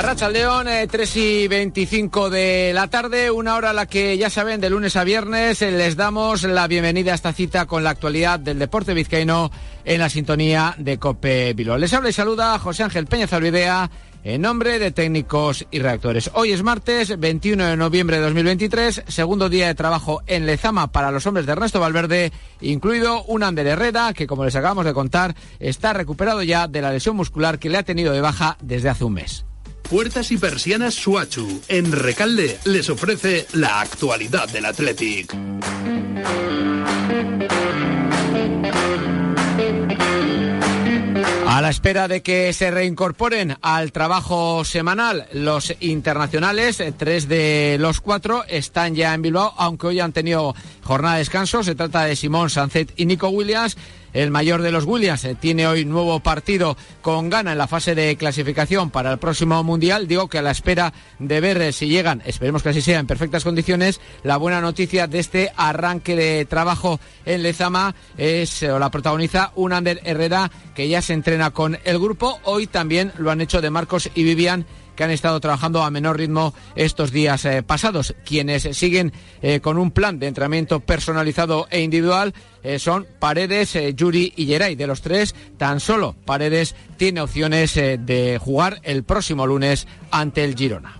Arracha León, 3 y 25 de la tarde, una hora a la que ya saben, de lunes a viernes, eh, les damos la bienvenida a esta cita con la actualidad del deporte vizcaíno en la sintonía de Cope Bilbao. Les habla y saluda José Ángel Peña Zalvidea en nombre de técnicos y reactores. Hoy es martes 21 de noviembre de 2023, segundo día de trabajo en Lezama para los hombres de Ernesto Valverde, incluido un Ander Herrera que, como les acabamos de contar, está recuperado ya de la lesión muscular que le ha tenido de baja desde hace un mes. Puertas y persianas Suachu. En Recalde les ofrece la actualidad del Athletic. A la espera de que se reincorporen al trabajo semanal los internacionales, eh, tres de los cuatro están ya en Bilbao, aunque hoy han tenido jornada de descanso. Se trata de Simón Sancet y Nico Williams. El mayor de los Williams eh, tiene hoy nuevo partido con gana en la fase de clasificación para el próximo Mundial. Digo que a la espera de ver eh, si llegan, esperemos que así sea, en perfectas condiciones, la buena noticia de este arranque de trabajo en Lezama es, o la protagoniza un Ander Herrera que ya se entrena con el grupo. Hoy también lo han hecho de Marcos y Vivian que han estado trabajando a menor ritmo estos días eh, pasados. Quienes siguen eh, con un plan de entrenamiento personalizado e individual eh, son Paredes, Yuri y Geray. De los tres, tan solo Paredes tiene opciones de jugar el próximo lunes ante el Girona.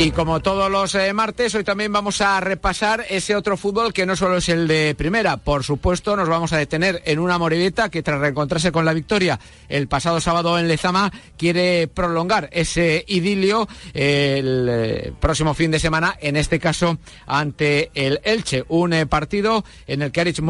Y como todos los eh, martes, hoy también vamos a repasar ese otro fútbol que no solo es el de primera. Por supuesto, nos vamos a detener en una Moribeta que tras reencontrarse con la victoria el pasado sábado en Lezama, quiere prolongar ese idilio el eh, próximo fin de semana, en este caso ante el Elche. Un eh, partido en el que Arich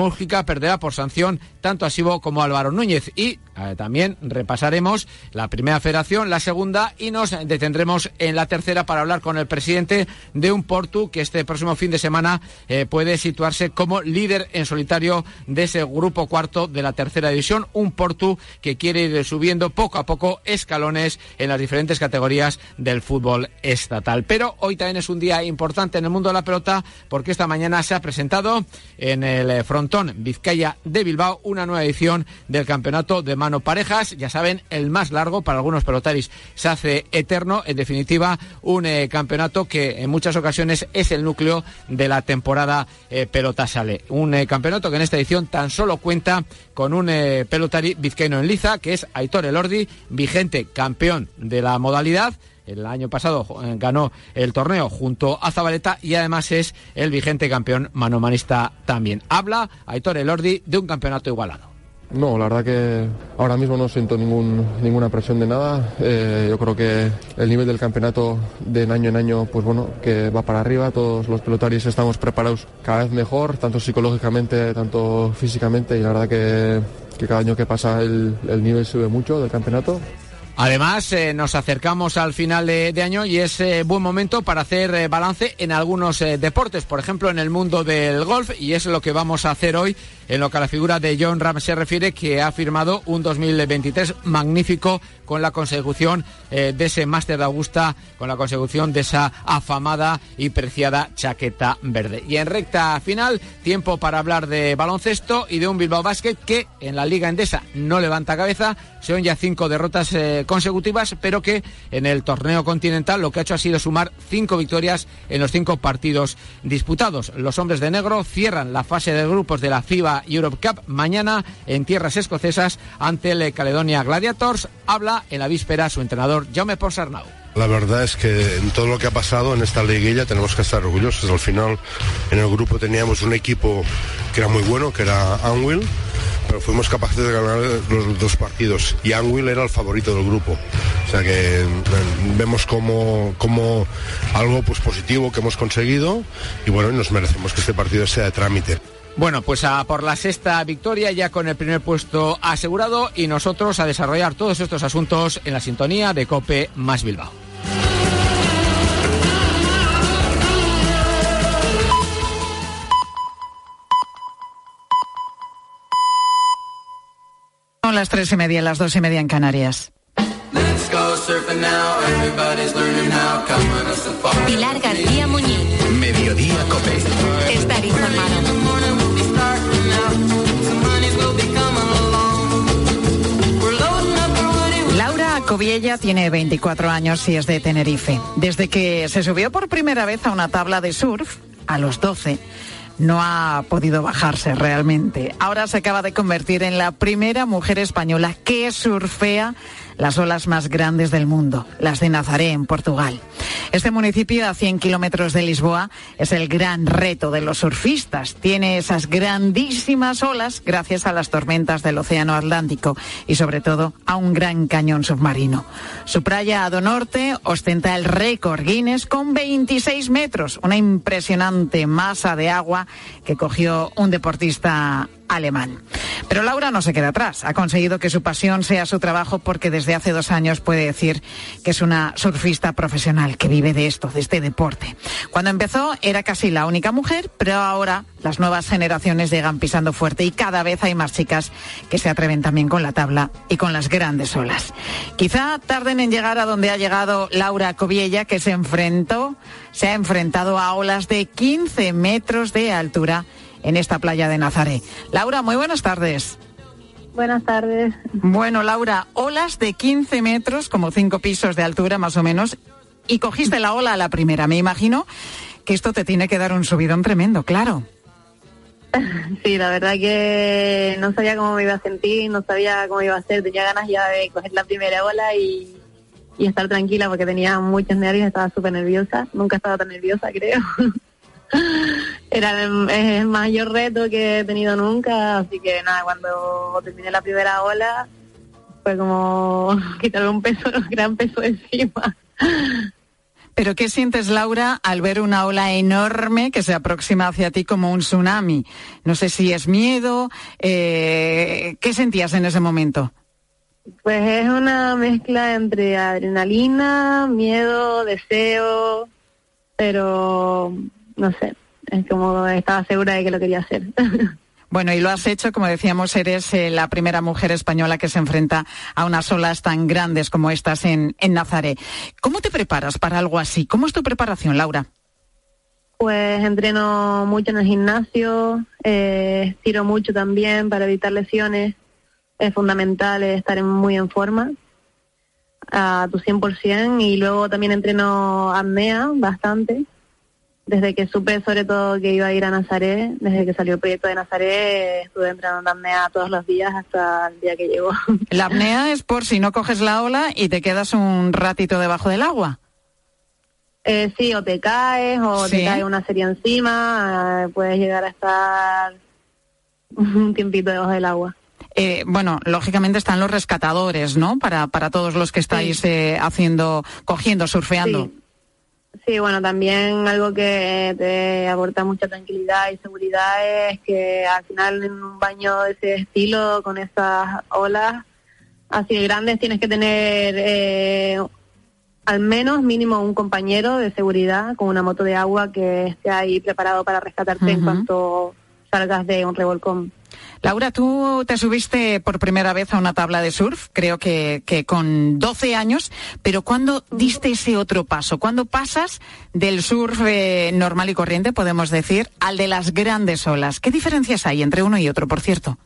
perderá por sanción tanto a Sibo como a Álvaro Núñez. Y también repasaremos la primera federación, la segunda y nos detendremos en la tercera para hablar con el presidente de un Portu que este próximo fin de semana eh, puede situarse como líder en solitario de ese grupo cuarto de la tercera división. Un Portu que quiere ir subiendo poco a poco escalones en las diferentes categorías del fútbol estatal. Pero hoy también es un día importante en el mundo de la pelota porque esta mañana se ha presentado en el eh, frontón Vizcaya de Bilbao una nueva edición del campeonato de mano parejas. Ya saben, el más largo para algunos pelotaris se hace eterno. En definitiva, un eh, campeonato que en muchas ocasiones es el núcleo de la temporada eh, pelota sale. Un eh, campeonato que en esta edición tan solo cuenta con un pelotari vizcaíno en liza, que es Aitor Elordi, vigente campeón de la modalidad. El año pasado ganó el torneo junto a Zabaleta y además es el vigente campeón manomanista también. Habla Aitor Elordi de un campeonato igualado. No, la verdad que ahora mismo no siento ninguna presión de nada. Eh, yo creo que el nivel del campeonato de año en año, pues bueno, que va para arriba. Todos los pelotarios estamos preparados cada vez mejor, tanto psicológicamente, tanto físicamente. Y la verdad que, cada año que pasa el, nivel sube mucho del campeonato. Además, eh, nos acercamos al final de, año y es eh, buen momento para hacer balance en algunos deportes, por ejemplo en el mundo del golf, y es lo que vamos a hacer hoy en lo que a la figura de John Ram se refiere, que ha firmado un 2023 magnífico con la consecución eh, de ese máster de Augusta, con la consecución de esa afamada y preciada chaqueta verde. Y en recta final, tiempo para hablar de baloncesto y de un Bilbao Basket que en la Liga Endesa no levanta cabeza, son ya cinco derrotas eh, consecutivas, pero que en el torneo continental lo que ha hecho ha sido sumar cinco victorias en los cinco partidos disputados. Los hombres de negro cierran la fase de grupos de la FIBA Europe Cup mañana en tierras escocesas ante el Caledonia Gladiators. Habla en la víspera su entrenador Jaume Ponsarnau. La verdad es que en todo lo que ha pasado en esta liguilla tenemos que estar orgullosos. Al final en el grupo teníamos un equipo que era muy bueno, que era Anwil, pero fuimos capaces de ganar los dos partidos y Anwil era el favorito del grupo. O sea que vemos como, como algo pues positivo que hemos conseguido y bueno, nos merecemos que este partido sea de trámite. Bueno, pues a por la sexta victoria, ya con el primer puesto asegurado, y nosotros a desarrollar todos estos asuntos en la sintonía de Cope Más Bilbao. Son las tres y media, las dos y media en Canarias. Pilar García Muñiz. Mediodía Cope. Estar informado. Laura Coviella tiene 24 años y es de Tenerife. Desde que se subió por primera vez a una tabla de surf, a los 12, no ha podido bajarse realmente. Ahora se acaba de convertir en la primera mujer española que surfea las olas más grandes del mundo, las de Nazaré, en Portugal. Este municipio a 100 kilómetros de Lisboa es el gran reto de los surfistas. Tiene esas grandísimas olas gracias a las tormentas del Océano Atlántico y sobre todo a un gran cañón submarino. Su playa a do norte ostenta el récord Guinness con 26 metros, una impresionante masa de agua que cogió un deportista alemán. Pero Laura no se queda atrás. Ha conseguido que su pasión sea su trabajo porque desde hace dos años puede decir que es una surfista profesional que vive de esto, de este deporte. Cuando empezó era casi la única mujer, pero ahora las nuevas generaciones llegan pisando fuerte y cada vez hay más chicas que se atreven también con la tabla y con las grandes olas. Quizá tarden en llegar a donde ha llegado Laura Coviella, que se enfrentó, se ha enfrentado a olas de 15 metros de altura en esta playa de Nazaré. Laura, muy buenas tardes. Buenas tardes. Bueno, Laura, olas de 15 metros, como cinco pisos de altura más o menos, y cogiste la ola a la primera. Me imagino que esto te tiene que dar un subidón tremendo, claro. Sí, la verdad que no sabía cómo me iba a sentir, no sabía cómo iba a ser, tenía ganas ya de coger la primera ola y, y estar tranquila porque tenía muchos nervios, estaba súper nerviosa, nunca estaba tan nerviosa creo. Era el, mayor reto que he tenido nunca, así que nada, cuando terminé la primera ola fue como quitarme un peso, un gran peso encima. Pero ¿qué sientes, Laura, al ver una ola enorme que se aproxima hacia ti como un tsunami? No sé si es miedo, eh, ¿qué sentías en ese momento? Pues es una mezcla entre adrenalina, miedo, deseo, pero no sé, es como estaba segura de que lo quería hacer. Bueno, y lo has hecho, como decíamos, eres eh, la primera mujer española que se enfrenta a unas olas tan grandes como estas en, en Nazaré. ¿Cómo te preparas para algo así? ¿Cómo es tu preparación, Laura? Pues entreno mucho en el gimnasio, eh, tiro mucho también para evitar lesiones. Es fundamental estar muy en forma a tu 100% y luego también entreno apnea bastante desde que supe sobre todo que iba a ir a Nazaret, desde que salió el proyecto de Nazaret, estuve entrenando apnea todos los días hasta el día que llegó. La apnea es por si no coges la ola y te quedas un ratito debajo del agua. Eh, sí, o te caes, o te cae una serie encima, eh, puedes llegar a estar un tiempito debajo del agua. Eh, bueno, lógicamente están los rescatadores, ¿no? Para, para todos los que estáis eh, haciendo, cogiendo, surfeando. Sí, bueno, también algo que te aporta mucha tranquilidad y seguridad es que al final en un baño de ese estilo, con esas olas así de grandes, tienes que tener eh, al menos mínimo un compañero de seguridad con una moto de agua que esté ahí preparado para rescatarte en cuanto salgas de un revolcón. Laura, tú te subiste por primera vez a una tabla de surf, creo que, que con 12 años, pero ¿cuándo diste ese otro paso? ¿Cuándo pasas del surf eh, normal y corriente, podemos decir, al de las grandes olas? ¿Qué diferencias hay entre uno y otro, por cierto?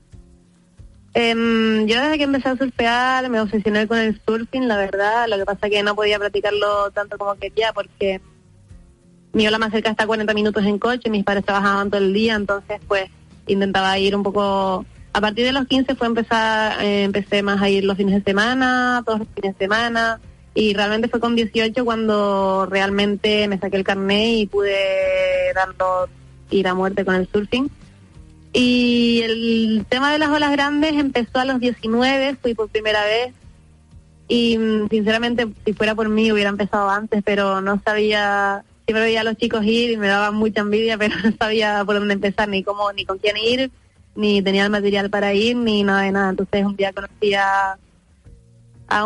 Em, yo desde que empecé a surfear me obsesioné con el surfing, la verdad. Lo que pasa es que no podía practicarlo tanto como quería porque mi ola más cerca está a 40 minutos en coche, mis padres trabajaban todo el día, entonces pues intentaba ir un poco a partir de los 15 fue empezar eh, empecé más a ir los fines de semana todos los fines de semana y realmente fue con 18 cuando realmente me saqué el carnet y pude darlo ir a muerte con el surfing. Y el tema de las olas grandes empezó a los 19 fui por primera vez. Y mm, sinceramente si fuera por mí hubiera empezado antes pero no sabía siempre veía a los chicos ir y me daba mucha envidia, pero no sabía por dónde empezar, ni cómo, ni con quién ir, ni tenía el material para ir, ni nada de nada. Entonces un día conocí a,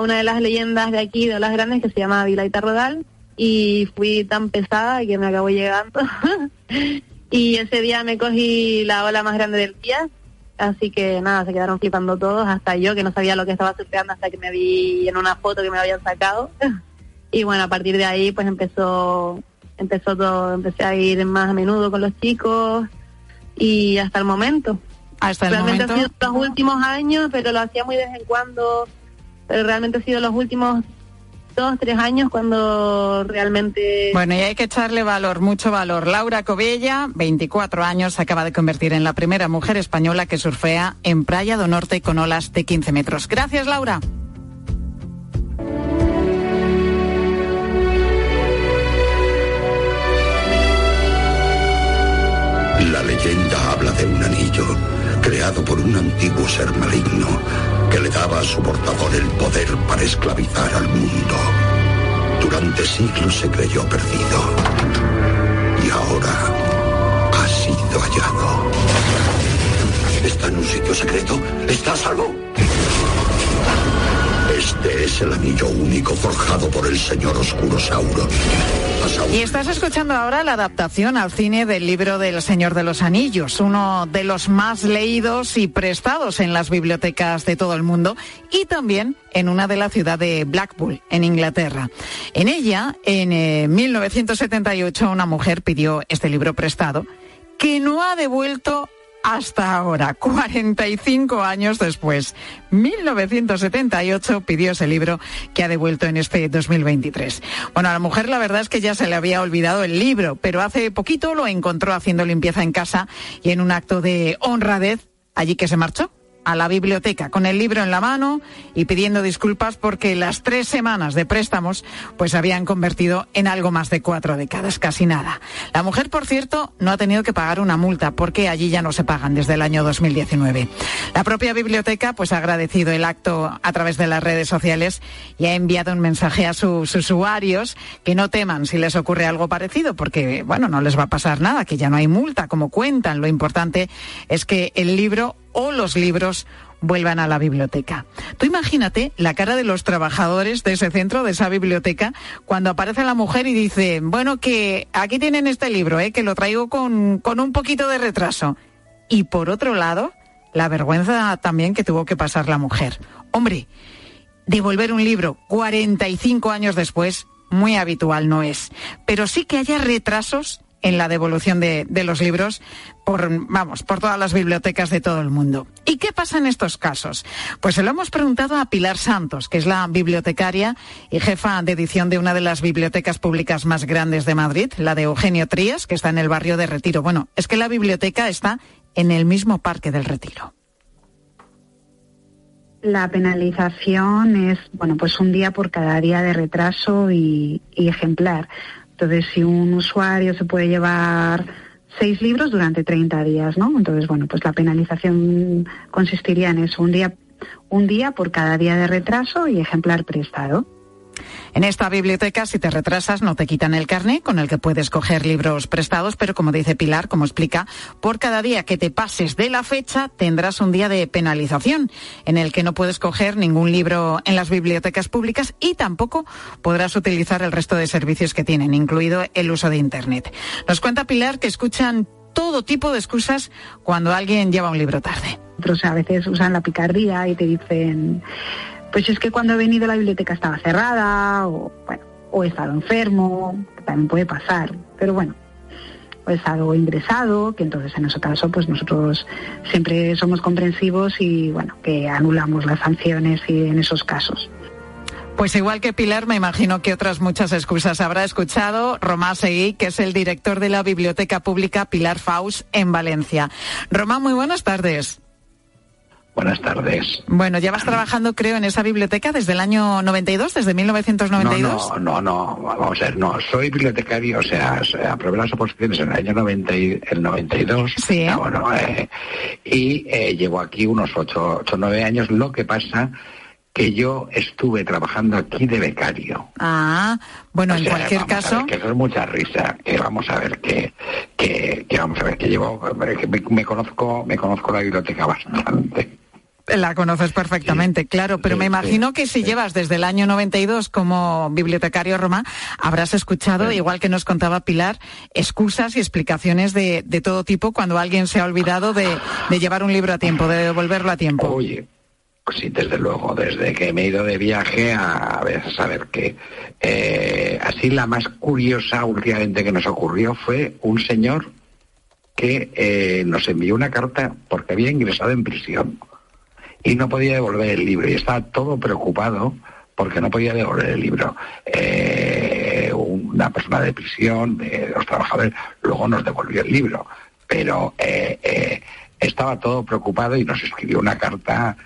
una de las leyendas de aquí, de las grandes, que se llama Vilaita Rodal, y fui tan pesada que me acabó llegando. y ese día me cogí la ola más grande del día Así que nada, se quedaron flipando todos, hasta yo que no sabía lo que estaba surfeando hasta que me vi en una foto que me habían sacado. y bueno, a partir de ahí pues empezó empezó todo, empecé a ir más a menudo con los chicos y hasta el momento. Hasta el realmente momento. ha sido los últimos años, pero lo hacía muy de vez en cuando. Pero realmente ha sido los últimos dos, tres años cuando realmente... Bueno, y hay que echarle valor, mucho valor. Laura Covella, 24 años, se acaba de convertir en la primera mujer española que surfea en Playa do Norte con olas de 15 metros. Gracias, Laura. Creado por un antiguo ser maligno que le daba a su portador el poder para esclavizar al mundo. Durante siglos se creyó perdido y ahora ha sido hallado. ¿Está en un sitio secreto? ¿Está a salvo? Este es el anillo único forjado por el señor Oscuro Sauro. Y estás escuchando ahora la adaptación al cine del libro del Señor de los Anillos, uno de los más leídos y prestados en las bibliotecas de todo el mundo y también en una de la ciudad de Blackpool, en Inglaterra. En ella, en eh, 1978, una mujer pidió este libro prestado que no ha devuelto hasta ahora, 45 años después. 1978 pidió ese libro que ha devuelto en este 2023. Bueno, a la mujer la verdad es que ya se le había olvidado el libro, pero hace poquito lo encontró haciendo limpieza en casa y en un acto de honradez allí que se marchó a la biblioteca con el libro en la mano y pidiendo disculpas porque las tres semanas de préstamos pues se habían convertido en algo más de cuatro décadas, casi nada. La mujer, por cierto, no ha tenido que pagar una multa porque allí ya no se pagan desde el año 2019. La propia biblioteca pues ha agradecido el acto a través de las redes sociales y ha enviado un mensaje a sus usuarios que no teman si les ocurre algo parecido porque, bueno, no les va a pasar nada, que ya no hay multa como cuentan. Lo importante es que el libro o los libros vuelvan a la biblioteca. Tú imagínate la cara de los trabajadores de ese centro, de esa biblioteca, cuando aparece la mujer y dice, bueno, que aquí tienen este libro, ¿eh? que lo traigo con, con un poquito de retraso. Y por otro lado, la vergüenza también que tuvo que pasar la mujer. Hombre, devolver un libro 45 años después, muy habitual no es. Pero sí que haya retrasos en la devolución de, los libros por, vamos, por todas las bibliotecas de todo el mundo. ¿Y qué pasa en estos casos? Pues se lo hemos preguntado a Pilar Santos, que es la bibliotecaria y jefa de edición de una de las bibliotecas públicas más grandes de Madrid, la de Eugenio Trías, que está en el barrio de Retiro. Bueno, es que la biblioteca está en el mismo parque del Retiro. La penalización es, bueno, pues un día por cada día de retraso y ejemplar. Entonces, si un usuario se puede llevar seis libros durante 30 días, ¿no? Entonces, bueno, pues la penalización consistiría en eso, un día, un día por cada día de retraso y ejemplar prestado. En esta biblioteca, si te retrasas, no te quitan el carné con el que puedes coger libros prestados, pero como dice Pilar, como explica, por cada día que te pases de la fecha tendrás un día de penalización en el que no puedes coger ningún libro en las bibliotecas públicas y tampoco podrás utilizar el resto de servicios que tienen, incluido el uso de Internet. Nos cuenta Pilar que escuchan todo tipo de excusas cuando alguien lleva un libro tarde. Otros a veces usan la picardía y te dicen pues es que cuando he venido la biblioteca estaba cerrada o, bueno, o he estado enfermo, que también puede pasar, pero bueno, o he estado ingresado, que entonces en ese caso pues nosotros siempre somos comprensivos y bueno, que anulamos las sanciones y en esos casos. Pues igual que Pilar, me imagino que otras muchas excusas habrá escuchado Román Seguí, que es el director de la Biblioteca Pública Pilar Faus en Valencia. Román, muy buenas tardes. Buenas tardes. Bueno, llevas trabajando, creo, en esa biblioteca desde el año 92, desde 1992. No, no, no, no, vamos a ver, no, soy bibliotecario, o sea, aprobé las oposiciones en el año 90 y, el 92. Sí. Ya, bueno, eh, y eh, llevo aquí unos 8 o 9 años. Lo que pasa que yo estuve trabajando aquí de becario. Ah, bueno, o en sea, cualquier vamos caso. A ver, que eso es mucha risa. Que vamos a ver que, que, que vamos a ver que llevo, que me, me conozco, me conozco la biblioteca bastante. La conoces perfectamente, claro, pero me imagino que si llevas desde el año 92 como bibliotecario Roma, habrás escuchado, igual que nos contaba Pilar, excusas y explicaciones de, todo tipo cuando alguien se ha olvidado de, llevar un libro a tiempo, de devolverlo a tiempo. Oye, pues sí, desde luego, desde que me he ido de viaje a, a saber qué. Eh, así la más curiosa últimamente que nos ocurrió fue un señor que eh, nos envió una carta porque había ingresado en prisión y no podía devolver el libro y estaba todo preocupado porque no podía devolver el libro. Eh, una persona de prisión, de los trabajadores, luego nos devolvió el libro, pero eh, estaba todo preocupado y nos escribió una carta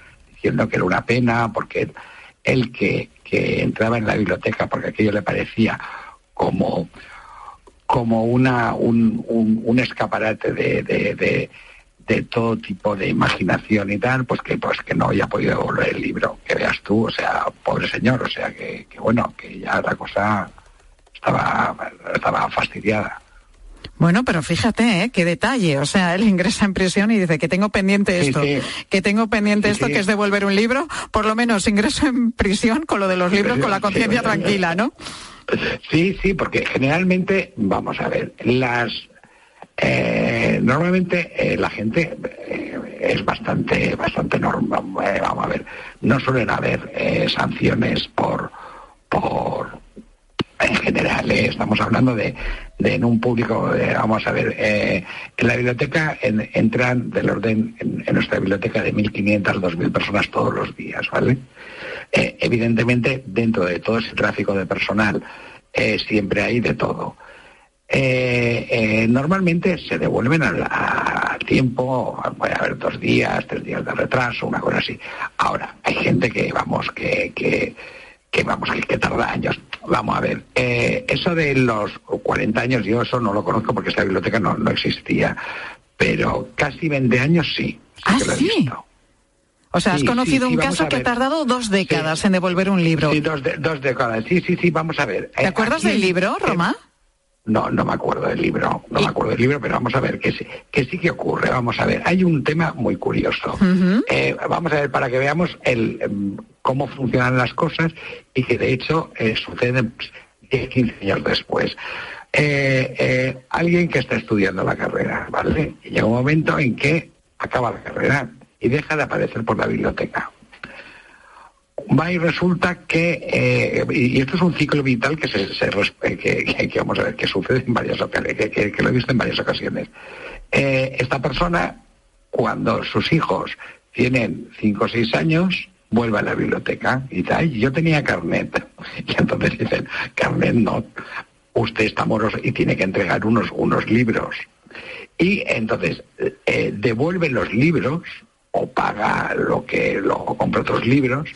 diciendo que era una pena porque él que, entraba en la biblioteca porque aquello le parecía como como una, un, un, escaparate de, de, de, todo tipo de imaginación y tal, pues que pues que no haya podido devolver el libro, que veas tú, o sea, pobre señor, o sea, que, bueno, que ya la cosa estaba, estaba fastidiada. Bueno, pero fíjate, ¿eh? qué detalle. O sea, él ingresa en prisión y dice que tengo pendiente esto, que tengo pendiente esto, que es devolver un libro. Por lo menos ingreso en prisión con lo de los libros, con la conciencia tranquila, ¿no? Sí, sí, porque generalmente, vamos a ver, las eh, normalmente eh, la gente eh, es bastante bastante normal, vamos a ver, no suelen haber sanciones por por en general, estamos hablando de, de, en un público, vamos a ver, en la biblioteca entran del orden, en, nuestra biblioteca de 1.500 a 2.000 personas todos los días, ¿vale? Eh, evidentemente, dentro de todo ese tráfico de personal, eh, siempre hay de todo. Eh, normalmente se devuelven al, tiempo, puede haber dos días, tres días de retraso, una cosa así. Ahora, hay gente que, vamos, que, que, que vamos, que, tarda años. Vamos a ver, eso de los 40 años, yo eso no lo conozco porque esta biblioteca no, no existía, pero casi 20 años sí. ¿Ah, sí? O sea, has conocido un caso que ha tardado dos décadas en devolver un libro. Sí, dos, dos, décadas. Sí, sí, sí, vamos a ver. ¿Te acuerdas del libro, Roma? No, no me acuerdo del libro, no me acuerdo del libro, pero vamos a ver que sí, que sí que ocurre. Vamos a ver, hay un tema muy curioso. Eh, vamos a ver para que veamos el, em, cómo funcionan las cosas y que de hecho eh, sucede 10, 15 años después. Eh, alguien que está estudiando la carrera, ¿vale? Y llega un momento en que acaba la carrera y deja de aparecer por la biblioteca. Va y resulta que, eh, y esto es un ciclo vital que, se, que, vamos a ver, que sucede en varias ocasiones, que, lo he visto en varias ocasiones. Eh, esta persona, cuando sus hijos tienen 5 o 6 años, vuelve a la biblioteca y dice, ay, yo tenía carnet. Y entonces dicen, carnet no, usted está moroso y tiene que entregar unos, unos libros. Y entonces eh, devuelven los libros o paga lo que lo compra otros libros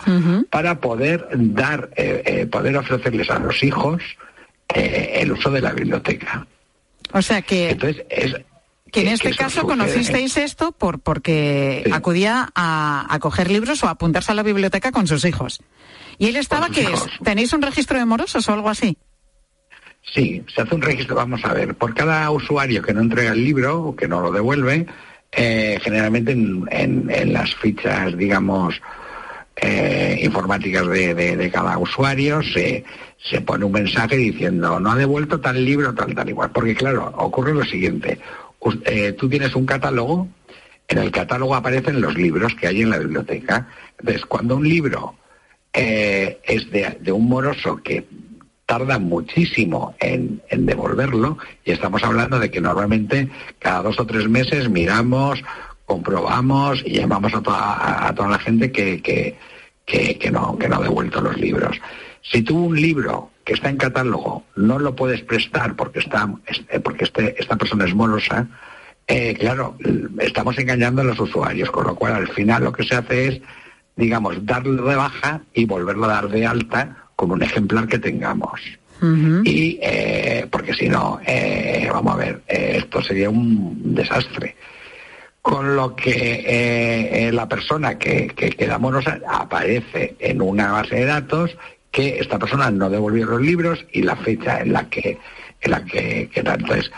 para poder dar eh, eh, poder ofrecerles a los hijos eh, el uso de la biblioteca. O sea que entonces que en este caso conocisteis esto por porque acudía a, a, coger libros o a apuntarse a la biblioteca con sus hijos. Y él estaba que tenéis un registro de morosos o algo así Sí, se hace un registro, vamos a ver, por cada usuario que no entrega el libro o que no lo devuelve, eh, generalmente en, las fichas, digamos, eh, informáticas de, cada usuario se, se pone un mensaje diciendo no ha devuelto tal libro, tal, tal igual. Porque claro, ocurre lo siguiente, eh, tú tienes un catálogo, en el catálogo aparecen los libros que hay en la biblioteca. Entonces, cuando un libro es de, de un moroso que tarda muchísimo en, devolverlo y estamos hablando de que normalmente cada dos o tres meses miramos, comprobamos y llamamos a toda, a toda la gente que, no, ha devuelto los libros. Si tú un libro que está en catálogo no lo puedes prestar porque, está, porque este, esta persona es morosa, eh, claro, estamos engañando a los usuarios, con lo cual al final lo que se hace es, digamos, darle de baja y volverlo a dar de alta como un ejemplar que tengamos. Y eh, porque si no, eh, vamos a ver, eh, esto sería un desastre. Con lo que la persona que, que queda morosa aparece en una base de datos que esta persona no devolvió los libros y la fecha en la que en la que, Entonces,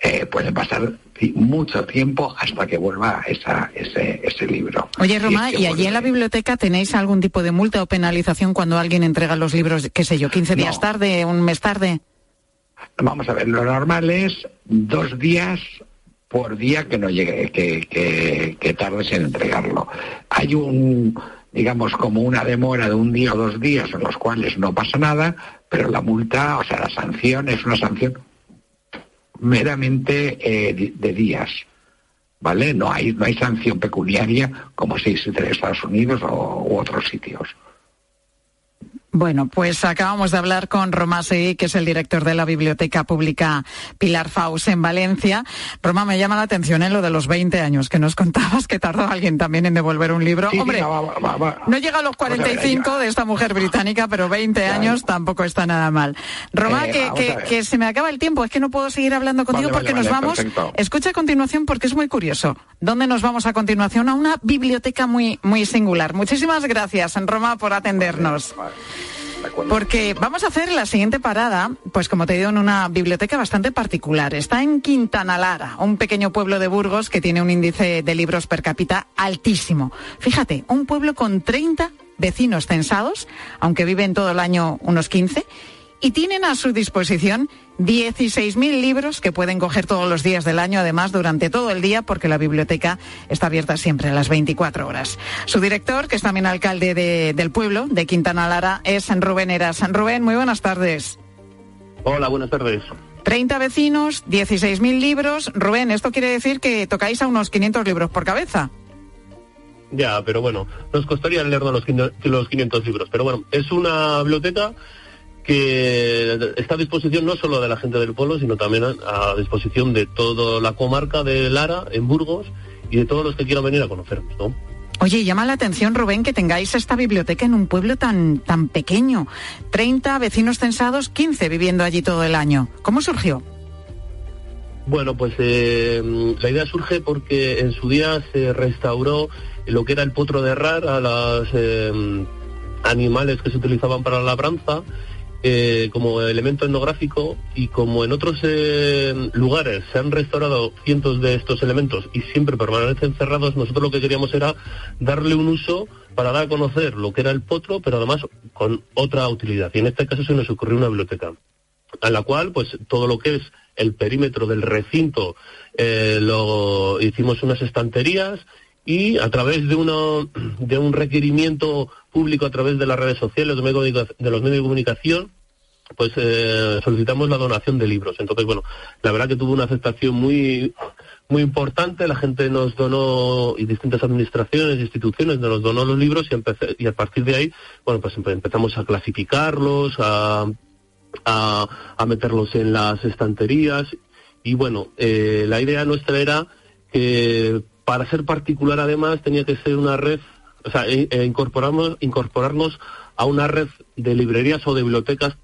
eh, puede pasar mucho tiempo hasta que vuelva esa, ese, ese libro. Oye, Roma, es que ¿y allí en la biblioteca tenéis algún tipo de multa o penalización cuando alguien entrega los libros, qué sé yo, 15 días tarde, un mes tarde? Vamos a ver, lo normal es dos días por día que no llegue, que, que, que tardes en entregarlo. Hay un, digamos, como una demora de un día o dos días en los cuales no pasa nada, pero la multa, o sea, la sanción es una sanción meramente eh, de días. ¿Vale? No hay, no hay sanción pecuniaria como si existe en Estados Unidos o u otros sitios. Bueno, pues acabamos de hablar con Roma Seguí, que es el director de la Biblioteca Pública Pilar Faus en Valencia. Roma, me llama la atención en lo de los 20 años, que nos contabas que tardó alguien también en devolver un libro. Sí, Hombre, no, va- va- va- no llega a los Vamos a ver, 45 de esta mujer británica, pero 20 años tampoco está nada mal. Roma, Eh, que, se me acaba el tiempo, es que no puedo seguir hablando contigo Vale, porque vale, nos vale, vamos. perfecto. Escucha a continuación porque es muy curioso. ¿Dónde nos vamos a continuación? A una biblioteca muy, muy singular. Muchísimas gracias, Roma, por atendernos. Porque vamos a hacer la siguiente parada, pues como te digo, en una biblioteca bastante particular. Está en Quintana Lara, un pequeño pueblo de Burgos que tiene un índice de libros per cápita altísimo. Fíjate, un pueblo con 30 vecinos censados, aunque viven todo el año unos 15, y tienen a su disposición 16.000 libros que pueden coger todos los días del año, además durante todo el día, porque la biblioteca está abierta siempre a las 24 horas. Su director, que es también alcalde de- del pueblo, de Quintana Lara, es Rubén Eras. Rubén, muy buenas tardes. Hola, buenas tardes. 30 vecinos, 16.000 libros. Rubén, esto quiere decir que tocáis a unos 500 libros por cabeza. Ya, pero bueno, nos costaría quin- los 500 libros. Pero bueno, es una biblioteca que está a disposición no solo de la gente del pueblo, sino también a, a disposición de toda la comarca de Lara, en Burgos, y de todos los que quieran venir a conocernos, ¿no? Oye, llama la atención, Rubén, que tengáis esta biblioteca en un pueblo tan, tan pequeño. 30 vecinos censados, 15 viviendo allí todo el año. ¿Cómo surgió? Bueno, pues eh, la idea surge porque en su día se restauró lo que era el potro de rar a los eh, animales que se utilizaban para la labranza eh, como elemento etnográfico y como en otros eh, lugares se han restaurado cientos de estos elementos y siempre permanecen cerrados, nosotros lo que queríamos era darle un uso para dar a conocer lo que era el potro, pero además con otra utilidad. Y en este caso se nos ocurrió una biblioteca a la cual pues todo lo que es el perímetro del recinto eh, lo hicimos unas estanterías y a través de uno de un requerimiento público a través de las redes sociales de, los medios de comunicación pues eh, solicitamos la donación de libros. Entonces bueno la verdad que tuvo una aceptación muy muy importante. La gente nos donó y distintas administraciones instituciones nos donó los libros y a partir de ahí bueno pues empe- empezamos a clasificarlos a a, a meterlos en las estanterías. Y bueno, eh, la idea nuestra era que para ser particular además tenía que ser una red, o sea, e- e incorporamos, incorporarnos a una red de librerías o de bibliotecas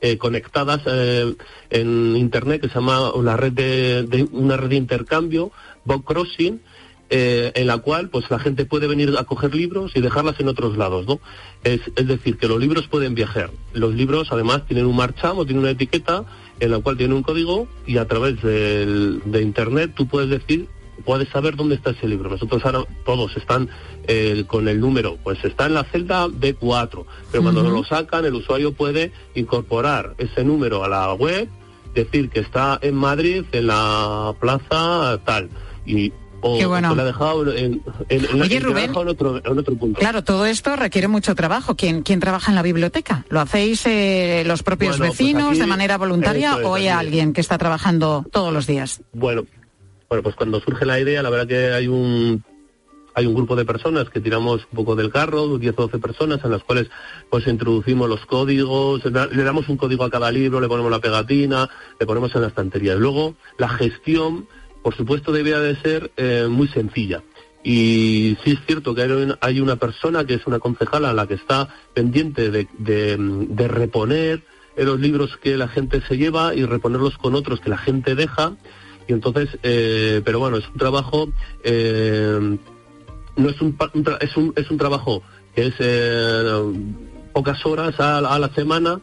eh, conectadas eh, en internet que se llama una red de, intercambio, Book Crossing, eh, en la cual pues la gente puede venir a coger libros y dejarlas en otros lados, ¿no? Es, decir, que los libros pueden viajar. Los libros además tienen un marchamo, tienen una etiqueta en la cual tiene un código y a través de internet tú puedes decir puedes saber dónde está ese libro. Nosotros ahora todos están eh, con el número, pues está en la celda B4, pero cuando Ujú. lo sacan el usuario puede incorporar ese número a la web, decir que está en Madrid, en la plaza tal, y o Qué bueno. la dejado en, en- en- Oye, que la ha Rubén. dejado en otro, punto. Claro, todo esto requiere mucho trabajo. ¿Quién, quién trabaja en la biblioteca? ¿Lo hacéis eh, los propios Bueno, pues vecinos aquí- de manera voluntaria es, o hay alguien que está trabajando todos los días? Bueno, bueno, pues cuando surge la idea, la verdad que hay un hay un grupo de personas que tiramos un poco del carro, 10 o 12 personas, en las cuales pues introducimos los códigos, le damos un código a cada libro, le ponemos la pegatina, le ponemos en la estantería. Luego la gestión, por supuesto, debía de ser eh, muy sencilla. Y sí es cierto que hay una, persona que es una concejala la que está pendiente de, de, reponer los libros que la gente se lleva y reponerlos con otros que la gente deja. Y entonces, eh, pero bueno, es un trabajo, eh, no es un, es un, es un trabajo que es eh, pocas horas a, la semana,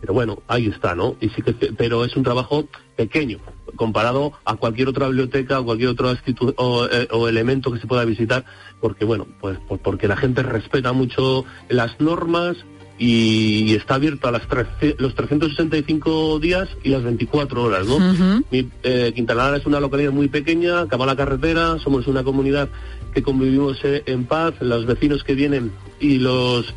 pero bueno, ahí está, ¿no? Y sí que, pero es un trabajo pequeño comparado a cualquier otra biblioteca o cualquier otro eh, o, elemento que se pueda visitar, porque bueno, pues porque la gente respeta mucho las normas y está abierto a las los 365 días y las 24 horas, ¿no? Eh, Quintanar es una localidad muy pequeña, acaba la carretera, somos una comunidad que convivimos eh, en paz, los vecinos que vienen y los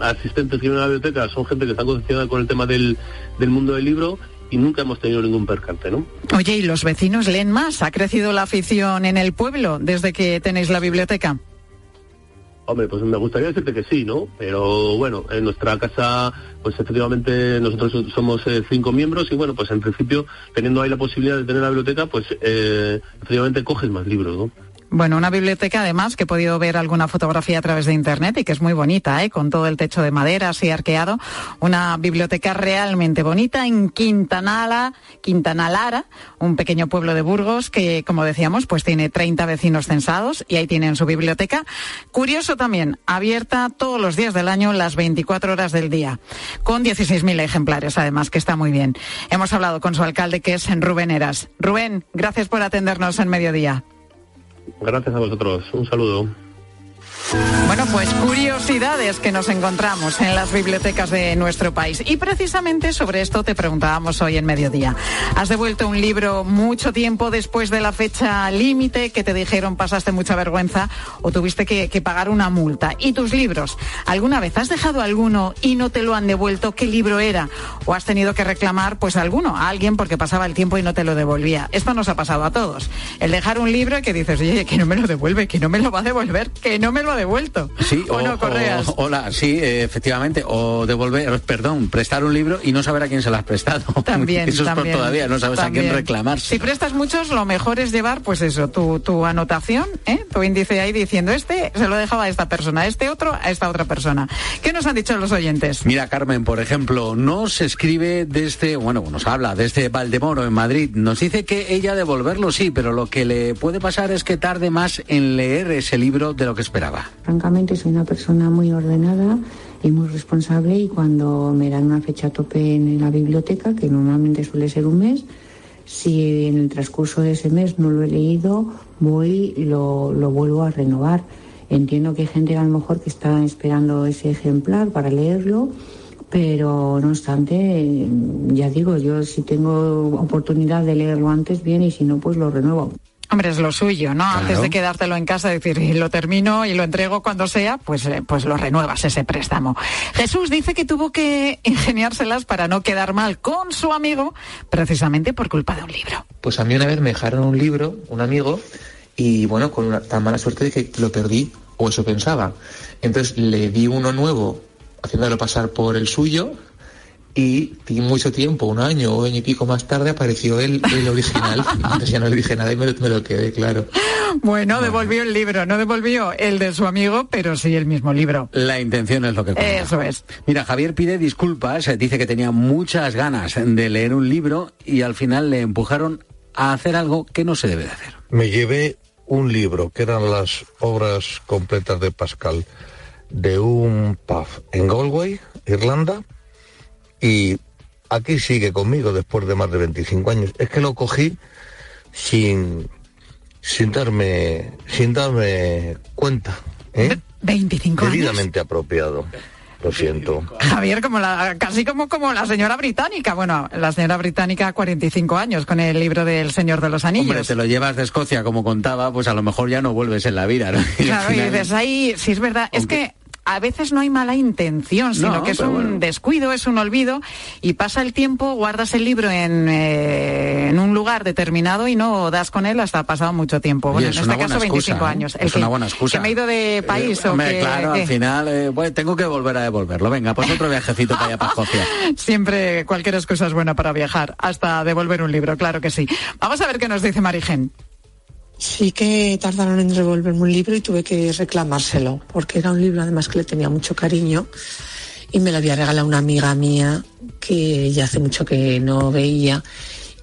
asistentes que vienen a la biblioteca son gente que está concienciada con el tema del, del mundo del libro y nunca hemos tenido ningún percance, ¿no? Oye, ¿y los vecinos leen más? ¿Ha crecido la afición en el pueblo desde que tenéis la biblioteca? Hombre, pues me gustaría decirte que sí, ¿no? Pero bueno, en nuestra casa, pues efectivamente nosotros somos eh, cinco miembros y bueno, pues en principio, teniendo ahí la posibilidad de tener la biblioteca, pues eh, efectivamente coges más libros, ¿no? Bueno, una biblioteca además que he podido ver alguna fotografía a través de internet y que es muy bonita, ¿eh? con todo el techo de madera así arqueado. Una biblioteca realmente bonita en Quintanala, Quintanalara, un pequeño pueblo de Burgos que, como decíamos, pues tiene 30 vecinos censados y ahí tienen su biblioteca. Curioso también, abierta todos los días del año, las 24 horas del día, con 16.000 ejemplares además, que está muy bien. Hemos hablado con su alcalde que es Rubén Eras. Rubén, gracias por atendernos en mediodía. Gracias a vosotros. Un saludo. Bueno, pues curiosidades que nos encontramos en las bibliotecas de nuestro país. Y precisamente sobre esto te preguntábamos hoy en mediodía. ¿Has devuelto un libro mucho tiempo después de la fecha límite que te dijeron pasaste mucha vergüenza o tuviste que, pagar una multa? ¿Y tus libros? ¿Alguna vez has dejado alguno y no te lo han devuelto? ¿Qué libro era? ¿O has tenido que reclamar pues alguno, a alguien porque pasaba el tiempo y no te lo devolvía? Esto nos ha pasado a todos. El dejar un libro que dices, oye, que no me lo devuelve, que no me lo va a devolver, que no me lo devuelto. Sí, o, no, Correas. hola, sí, efectivamente. O devolver, perdón, prestar un libro y no saber a quién se lo has prestado. También, Eso es todavía, no sabes a quién reclamar. Si prestas muchos, lo mejor es llevar, pues eso, tu, tu anotación, ¿eh? tu índice ahí diciendo, este se lo dejaba a esta persona, este otro a esta otra persona. ¿Qué nos han dicho los oyentes? Mira, Carmen, por ejemplo, nos escribe desde, bueno, nos habla desde Valdemoro, en Madrid. Nos dice que ella devolverlo sí, pero lo que le puede pasar es que tarde más en leer ese libro de lo que esperaba. Francamente soy una persona muy ordenada y muy responsable y cuando me dan una fecha a tope en la biblioteca, que normalmente suele ser un mes, si en el transcurso de ese mes no lo he leído, voy y lo, lo vuelvo a renovar. Entiendo que hay gente a lo mejor que está esperando ese ejemplar para leerlo, pero no obstante, ya digo, yo si tengo oportunidad de leerlo antes, bien, y si no, pues lo renuevo. Hombre, es lo suyo, ¿no? Antes de quedártelo en casa, decir, y lo termino y lo entrego cuando sea, pues, eh, pues lo renuevas ese préstamo. Jesús dice que tuvo que ingeniárselas para no quedar mal con su amigo, precisamente por culpa de un libro. Pues a mí una vez me dejaron un libro, un amigo, y bueno, con una tan mala suerte de que lo perdí, o eso pensaba. Entonces le di uno nuevo, haciéndolo pasar por el suyo, y mucho tiempo, un año o año y pico más tarde, apareció el, el original. Entonces ya no le dije nada y me, lo quedé, claro. Bueno, devolvió el libro, no devolvió el de su amigo, pero sí el mismo libro. La intención es lo que cuenta. Eso es. Mira, Javier pide disculpas, dice que tenía muchas ganas de leer un libro y al final le empujaron a hacer algo que no se debe de hacer. Me llevé un libro, que eran las obras completas de Pascal, de un pub en Galway, Irlanda, y aquí sigue conmigo después de más de 25 años. Es que lo cogí sin, sin darme, sin darme cuenta. ¿eh? 25 Debidamente apropiado. Lo siento. Javier, como la, casi como, como la señora británica. Bueno, la señora británica 45 años con el libro del Señor de los Anillos. Hombre, te lo llevas de Escocia, como contaba, pues a lo mejor ya no vuelves en la vida. Claro, y dices, ahí, sí es verdad. Es que a veces no hay mala intención, sino que es un descuido, es un olvido, y pasa el tiempo, guardas el libro en, eh, en, un lugar determinado y no das con él hasta pasado mucho tiempo. Bueno, en este caso 25 ¿eh? años. Es una buena excusa. ¿Que me he ido de país o que, Claro, al final tengo que volver a devolverlo. Venga, pues otro viajecito para allá para Escocia. Siempre cualquier excusa es buena para viajar, hasta devolver un libro, claro que sí. Vamos a ver qué nos dice Marigen. Sí que tardaron en devolverme un libro y tuve que reclamárselo, porque era un libro además que le tenía mucho cariño y me lo había regalado una amiga mía que ya hace mucho que no veía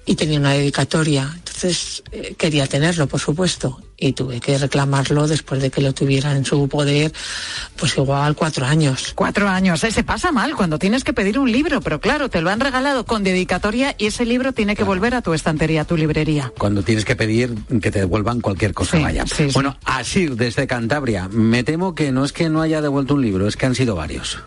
y tenía una dedicatoria. Entonces eh, quería tenerlo, por supuesto, y tuve que reclamarlo después de que lo tuviera en su poder, pues igual cuatro años. Cuatro años, ¿eh? se pasa mal cuando tienes que pedir un libro, pero claro, te lo han regalado con dedicatoria y ese libro tiene que volver a tu estantería, a tu librería. Cuando tienes que pedir que te devuelvan cualquier cosa, Sí, vaya. sí, sí. Bueno, Asir, desde Cantabria, me temo que no es que no haya devuelto un libro, es que han sido varios.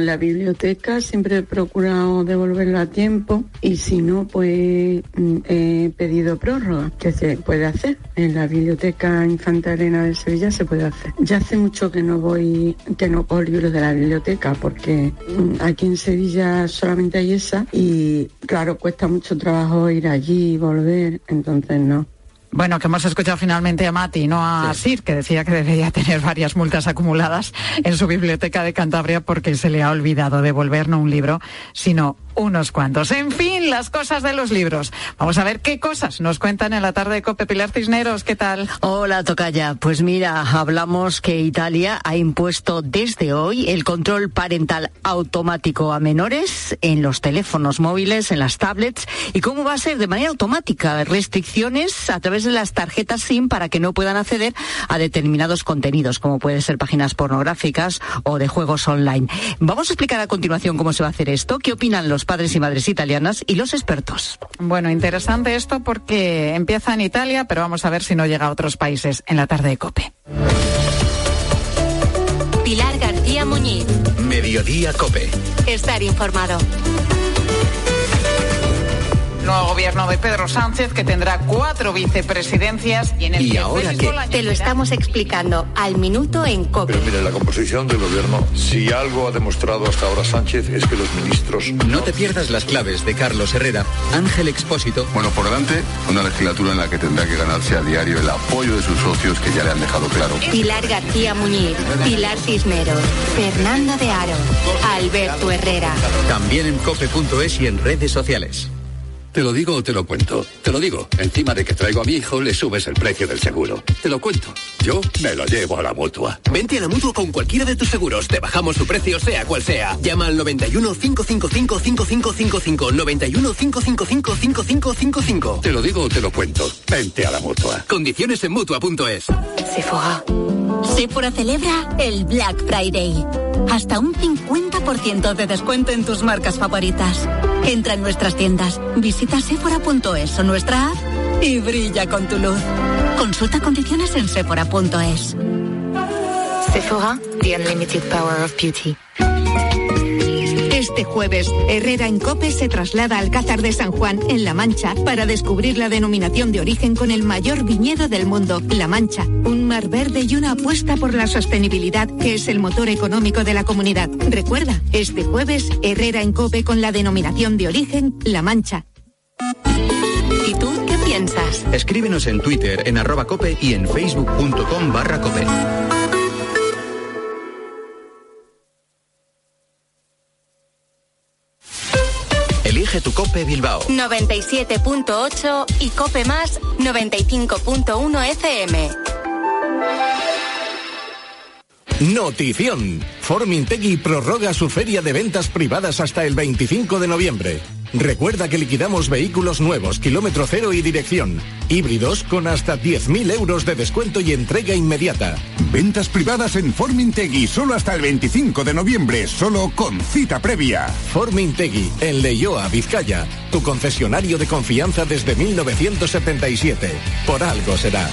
En la biblioteca siempre he procurado devolverlo a tiempo y si no, pues mm, he pedido prórroga, que se puede hacer. En la biblioteca Infanta Elena de Sevilla se puede hacer. Ya hace mucho que no voy, que no cojo libros de la biblioteca porque mm, aquí en Sevilla solamente hay esa y claro, cuesta mucho trabajo ir allí y volver, entonces no. Bueno, que hemos escuchado finalmente a Mati, no a Sir, que decía que debería tener varias multas acumuladas en su biblioteca de Cantabria porque se le ha olvidado devolver no un libro, sino unos cuantos. En fin, las cosas de los libros. Vamos a ver qué cosas nos cuentan en la tarde de Cope. Pilar Cisneros, ¿qué tal? Hola, Tocaya. Pues mira, hablamos que Italia ha impuesto desde hoy el control parental automático a menores en los teléfonos móviles, en las tablets. ¿Y cómo va a ser? De manera automática. Restricciones a través de las tarjetas SIM para que no puedan acceder a determinados contenidos, como pueden ser páginas pornográficas o de juegos online. Vamos a explicar a continuación cómo se va a hacer esto, qué opinan los padres y madres italianas y los expertos. Bueno, interesante esto porque empieza en Italia, pero vamos a ver si no llega a otros países en la tarde de Cope. Pilar García Muñiz. Mediodía Cope. Estar informado. Nuevo gobierno de Pedro Sánchez que tendrá cuatro vicepresidencias y en el que Félix Bolaños Te lo estamos explicando al minuto en COPE. Pero mire, la composición del gobierno, si algo ha demostrado hasta ahora Sánchez es que los ministros... No te pierdas las claves de Carlos Herrera, Ángel Expósito. Bueno, por delante, una legislatura en la que tendrá que ganarse a diario el apoyo de sus socios que ya le han dejado claro. Pilar García Muñiz, Pilar Cisneros, Fernando de Aro, Alberto Herrera. También en cope.es y en redes sociales. Te lo digo o te lo cuento. Te lo digo. Encima de que traigo a mi hijo, le subes el precio del seguro. Te lo cuento. Yo me lo llevo a la mutua. Vente a la mutua con cualquiera de tus seguros. Te bajamos su precio, sea cual sea. Llama al 91 555 5555. 91 555 5555. Te lo digo o te lo cuento. Vente a la mutua. Condiciones en mutua.es. Sephora. Sephora celebra el Black Friday. Hasta un 50% de descuento en tus marcas favoritas. Entra en nuestras tiendas, visita sephora.es o nuestra app y brilla con tu luz. Consulta condiciones en sephora.es. Sephora, the unlimited power of beauty. Este jueves, Herrera en Cope se traslada al Alcázar de San Juan, en La Mancha, para descubrir la denominación de origen con el mayor viñedo del mundo, La Mancha. Un mar verde y una apuesta por la sostenibilidad, que es el motor económico de la comunidad. Recuerda, este jueves, Herrera en Cope con la denominación de origen, La Mancha. ¿Y tú qué piensas? Escríbenos en Twitter, en arroba cope y en facebook.com barra cope. Elige tu Cope Bilbao. 97.8 y COPE más 95.1 FM. Notición. Formintegui prorroga su feria de ventas privadas hasta el 25 de noviembre. Recuerda que liquidamos vehículos nuevos, kilómetro cero y dirección. Híbridos con hasta 10.000 euros de descuento y entrega inmediata. Ventas privadas en Formintegui solo hasta el 25 de noviembre, solo con cita previa. Formintegui, en Leyoa, Vizcaya. Tu concesionario de confianza desde 1977. Por algo será.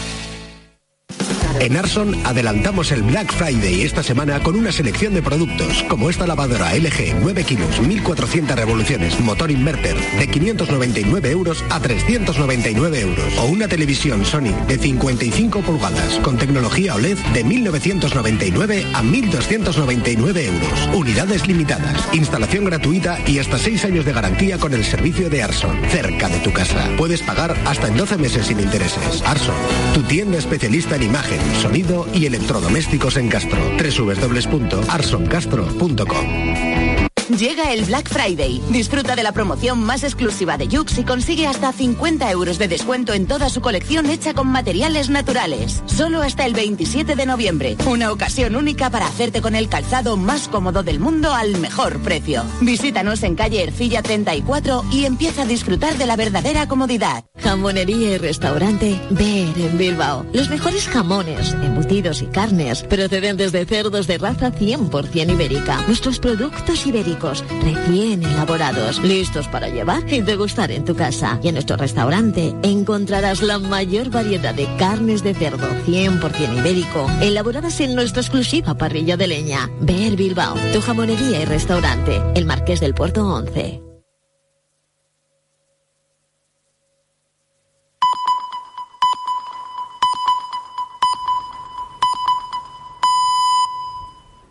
En Arson adelantamos el Black Friday esta semana con una selección de productos como esta lavadora LG 9 kilos 1400 revoluciones motor inverter de 599 euros a 399 euros o una televisión Sony de 55 pulgadas con tecnología OLED de 1999 a 1299 euros. Unidades limitadas, instalación gratuita y hasta 6 años de garantía con el servicio de Arson cerca de tu casa. Puedes pagar hasta en 12 meses sin intereses. Arson, tu tienda especialista en imagen, sonido y electrodomésticos en Castro. www.arsoncastro.com Llega el Black Friday. Disfruta de la promoción más exclusiva de Yux y consigue hasta 50 euros de descuento en toda su colección hecha con materiales naturales. Solo hasta el 27 de noviembre. Una ocasión única para hacerte con el calzado más cómodo del mundo al mejor precio. Visítanos en calle Ercilla 34 y empieza a disfrutar de la verdadera comodidad. Jamonería y restaurante Ver en Bilbao. Los mejores jamones, embutidos y carnes procedentes de cerdos de raza 100% ibérica. Nuestros productos ibéricos recién elaborados, listos para llevar y degustar en tu casa. Y en nuestro restaurante encontrarás la mayor variedad de carnes de cerdo 100% ibérico, elaboradas en nuestra exclusiva parrilla de leña. Ver Bilbao, tu jamonería y restaurante. El Marqués del Puerto 11.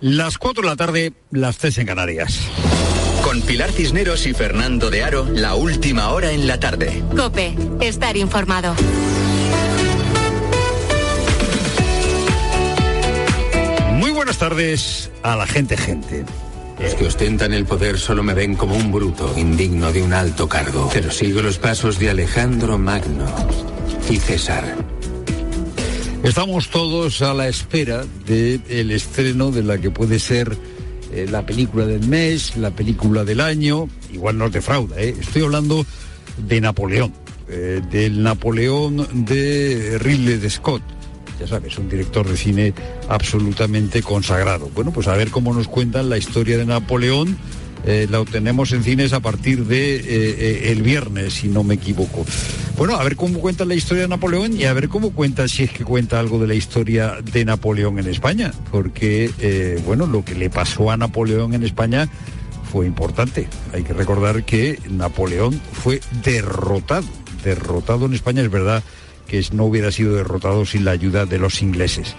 Las 4 de la tarde, las 3 en Canarias. Con Pilar Cisneros y Fernando de Aro, la última hora en la tarde. Cope, estar informado. Muy buenas tardes a la gente, gente. Los que ostentan el poder solo me ven como un bruto, indigno de un alto cargo. Pero sigo los pasos de Alejandro Magno y César. Estamos todos a la espera del estreno de la que puede ser eh, la película del mes, la película del año. Igual no te defrauda, ¿eh? Estoy hablando de Napoleón, eh, del Napoleón de Ridley de Scott. Ya sabes, un director de cine absolutamente consagrado. Bueno, pues a ver cómo nos cuentan la historia de Napoleón. Eh, la obtenemos en cines a partir de el viernes, si no me equivoco. Bueno, a ver cómo cuenta la historia de Napoleón y a ver cómo cuenta, si es que cuenta algo de la historia de Napoleón en España, porque, eh, bueno, lo que le pasó a Napoleón en España fue importante. Hay que recordar que Napoleón fue derrotado, derrotado en España, es verdad que no hubiera sido derrotado sin la ayuda de los ingleses.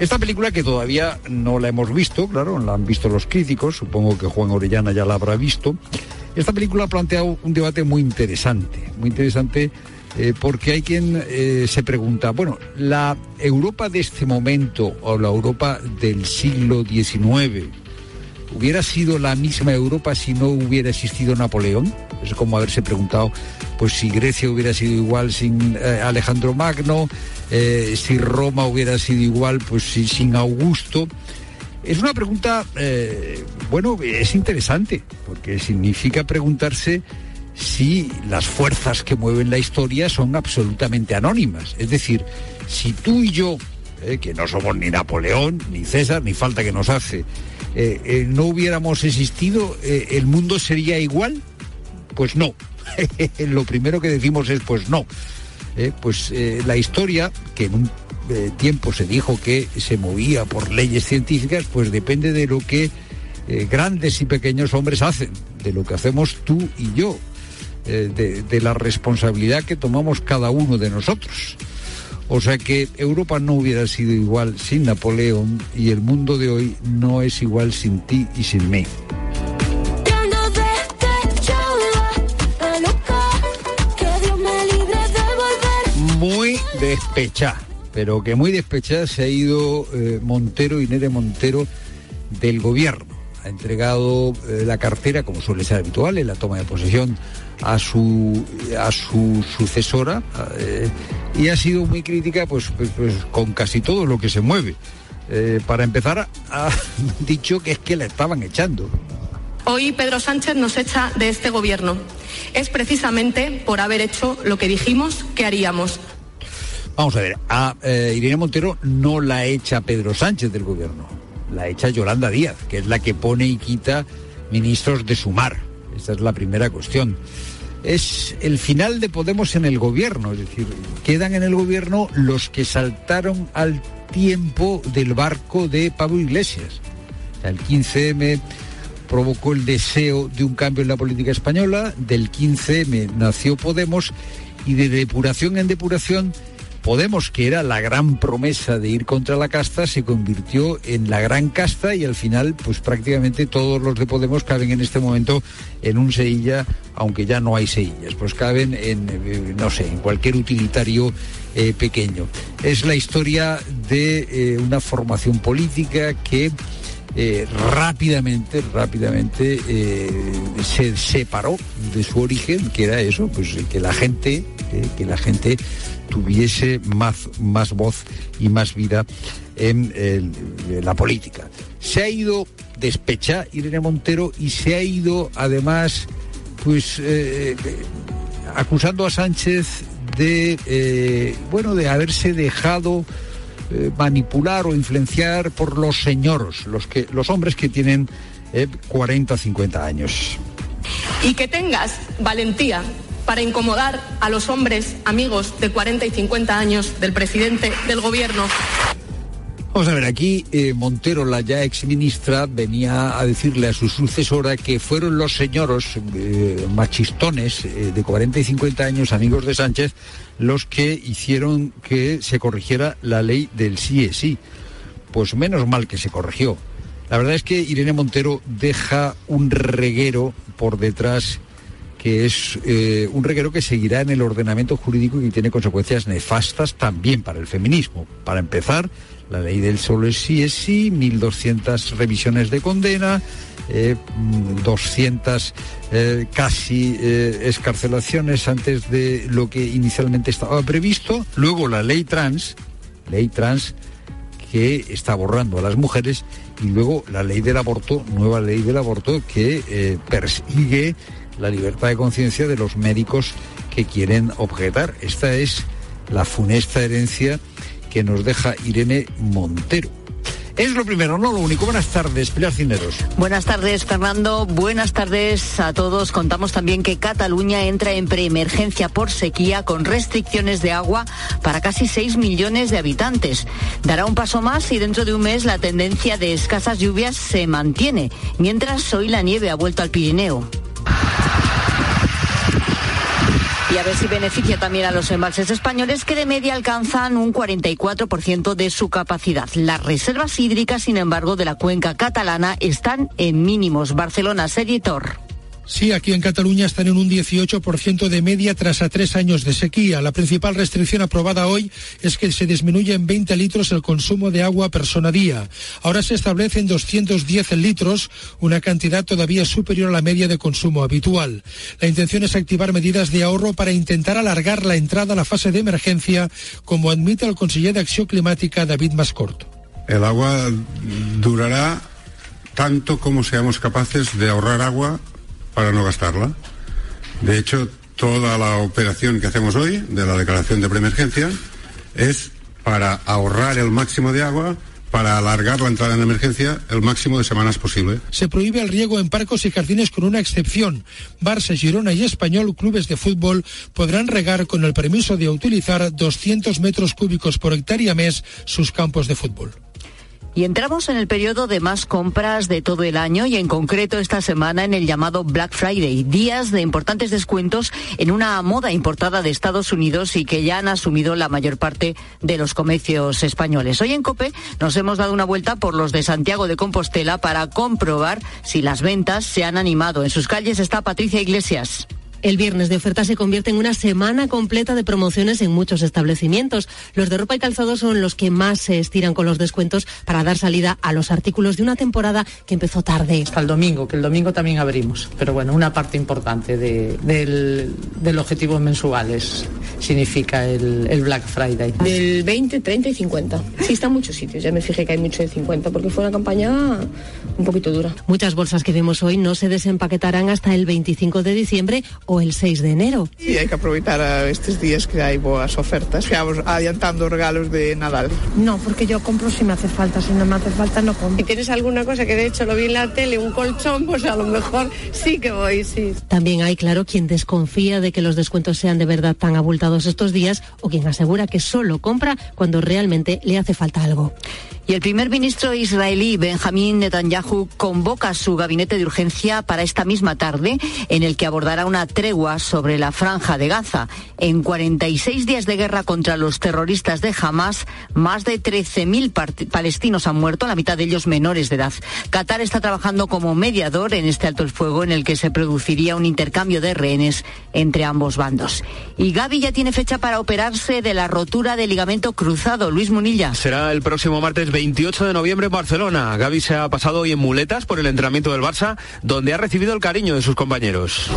Esta película que todavía no la hemos visto, claro, la han visto los críticos, supongo que Juan Orellana ya la habrá visto. Esta película ha planteado un debate muy interesante, muy interesante eh, porque hay quien eh, se pregunta, bueno, la Europa de este momento o la Europa del siglo XIX, ¿hubiera sido la misma Europa si no hubiera existido Napoleón? Es como haberse preguntado, pues si Grecia hubiera sido igual sin eh, Alejandro Magno, si Roma hubiera sido igual, pues si, sin Augusto. Es una pregunta, bueno, es interesante, porque significa preguntarse si las fuerzas que mueven la historia son absolutamente anónimas. Es decir, si tú y yo, eh, que no somos ni Napoleón, ni César, ni falta que nos hace, eh, eh, no hubiéramos existido, ¿el mundo sería igual? Pues no. Lo primero que decimos es pues no. Pues la historia, que en un tiempo se dijo que se movía por leyes científicas, pues depende de lo que grandes y pequeños hombres hacen, de lo que hacemos tú y yo, eh, de, de la responsabilidad que tomamos cada uno de nosotros. O sea que Europa no hubiera sido igual sin Napoleón y el mundo de hoy no es igual sin ti y sin mí. Muy despechada, pero que muy despechada se ha ido eh, Montero, Inere Montero, del gobierno. Ha entregado eh, la cartera, como suele ser habitual, en la toma de posesión a su, a su sucesora eh, y ha sido muy crítica pues, pues, pues, con casi todo lo que se mueve. Eh, para empezar, ha dicho que es que la estaban echando. Hoy Pedro Sánchez nos echa de este gobierno. Es precisamente por haber hecho lo que dijimos que haríamos. Vamos a ver, a eh, Irene Montero no la echa Pedro Sánchez del gobierno, la echa Yolanda Díaz, que es la que pone y quita ministros de sumar. Esta es la primera cuestión. Es el final de Podemos en el gobierno, es decir, quedan en el gobierno los que saltaron al tiempo del barco de Pablo Iglesias. El 15M provocó el deseo de un cambio en la política española, del 15M nació Podemos y de depuración en depuración Podemos, que era la gran promesa de ir contra la casta, se convirtió en la gran casta y al final, pues prácticamente todos los de Podemos caben en este momento en un Sevilla, aunque ya no hay Sevillas, pues caben en, eh, no sé, en cualquier utilitario eh, pequeño. Es la historia de eh, una formación política que eh, rápidamente, rápidamente eh, se separó de su origen, que era eso, pues que la gente, eh, que la gente tuviese más, más voz y más vida en, la política. Se ha ido despecha Irene Montero y se ha ido además pues acusando a Sánchez de bueno de haberse dejado eh, manipular o influenciar por los señoros, los, que, los hombres que tienen 40 o 50 años. Y que tengas valentía para incomodar a los hombres amigos de 40 y 50 años del presidente del gobierno Vamos a ver, aquí eh, Montero, la ya exministra, venía a decirle a su sucesora que fueron los señoros eh, machistones eh, de 40 y 50 años, amigos de Sánchez, los que hicieron que se corrigiera la ley del sí es sí. Pues menos mal que se corrigió. La verdad es que Irene Montero deja un reguero por detrás que es un reguero que seguirá en el ordenamiento jurídico y que tiene consecuencias nefastas también para el feminismo. Para empezar, la ley del solo es sí es sí, 1.200 revisiones de condena, 200 eh, eh, casi eh, escarcelaciones antes de lo que inicialmente estaba previsto. Luego la ley trans, ley trans que está borrando a las mujeres y luego la ley del aborto, nueva ley del aborto que persigue la libertad de conciencia de los médicos que quieren objetar. Esta es la funesta herencia que nos deja Irene Montero. Es lo primero, no lo único. Buenas tardes, Pilar Cineros. Buenas tardes, Fernando. Buenas tardes a todos. Contamos también que Cataluña entra en preemergencia por sequía con restricciones de agua para casi 6 millones de habitantes. Dará un paso más y dentro de un mes la tendencia de escasas lluvias se mantiene, mientras hoy la nieve ha vuelto al Pirineo. Y a ver si beneficia también a los embalses españoles que de media alcanzan un 44% de su capacidad. Las reservas hídricas, sin embargo, de la cuenca catalana están en mínimos. Barcelona, Seritor. Sí, aquí en Cataluña están en un 18% de media tras a tres años de sequía. La principal restricción aprobada hoy es que se disminuya en 20 litros el consumo de agua persona día. Ahora se establece en 210 litros, una cantidad todavía superior a la media de consumo habitual. La intención es activar medidas de ahorro para intentar alargar la entrada a la fase de emergencia, como admite el conseller de Acción Climática David Mascort. El agua durará tanto como seamos capaces de ahorrar agua para no gastarla. De hecho, toda la operación que hacemos hoy de la declaración de preemergencia es para ahorrar el máximo de agua para alargar la entrada en emergencia el máximo de semanas posible. Se prohíbe el riego en parcos y jardines con una excepción. Barça, Girona y Español, clubes de fútbol, podrán regar con el permiso de utilizar 200 metros cúbicos por hectárea mes sus campos de fútbol. Y entramos en el periodo de más compras de todo el año y en concreto esta semana en el llamado Black Friday, días de importantes descuentos en una moda importada de Estados Unidos y que ya han asumido la mayor parte de los comercios españoles. Hoy en COPE nos hemos dado una vuelta por los de Santiago de Compostela para comprobar si las ventas se han animado. En sus calles está Patricia Iglesias. El viernes de oferta se convierte en una semana completa de promociones en muchos establecimientos. Los de ropa y calzado son los que más se estiran con los descuentos para dar salida a los artículos de una temporada que empezó tarde. Hasta el domingo, que el domingo también abrimos. Pero bueno, una parte importante del, objetivo mensuales significa el, Black Friday. Del 20, 30 y 50. Sí, está en muchos sitios. Ya me fijé que hay mucho de 50 porque fue una campaña un poquito dura. Muchas bolsas que vemos hoy no se desempaquetarán hasta el 25 de diciembre o el 6 de enero. Y hay que aprovechar estos días que hay buenas ofertas. Vamos adiantando regalos de Nadal. No, porque yo compro si me hace falta, si no me hace falta no compro. Si tienes alguna cosa que de hecho lo vi en la tele, un colchón, pues a lo mejor sí que voy, sí. También hay, claro, quien desconfía de que los descuentos sean de verdad tan abultados estos días o quien asegura que solo compra cuando realmente le hace falta algo. Y el primer ministro israelí Benjamín Netanyahu convoca su gabinete de urgencia para esta misma tarde, en el que abordará una tregua sobre la franja de Gaza. En 46 días de guerra contra los terroristas de Hamas, más de 13.000 palestinos han muerto, la mitad de ellos menores de edad. Qatar está trabajando como mediador en este alto el fuego en el que se produciría un intercambio de rehenes entre ambos bandos. Y Gaby ya tiene fecha para operarse de la rotura del ligamento cruzado. Luis Munilla. Será el próximo martes 28 de noviembre en Barcelona. Gaby se ha pasado hoy en muletas por el entrenamiento del Barça, donde ha recibido el cariño de sus compañeros.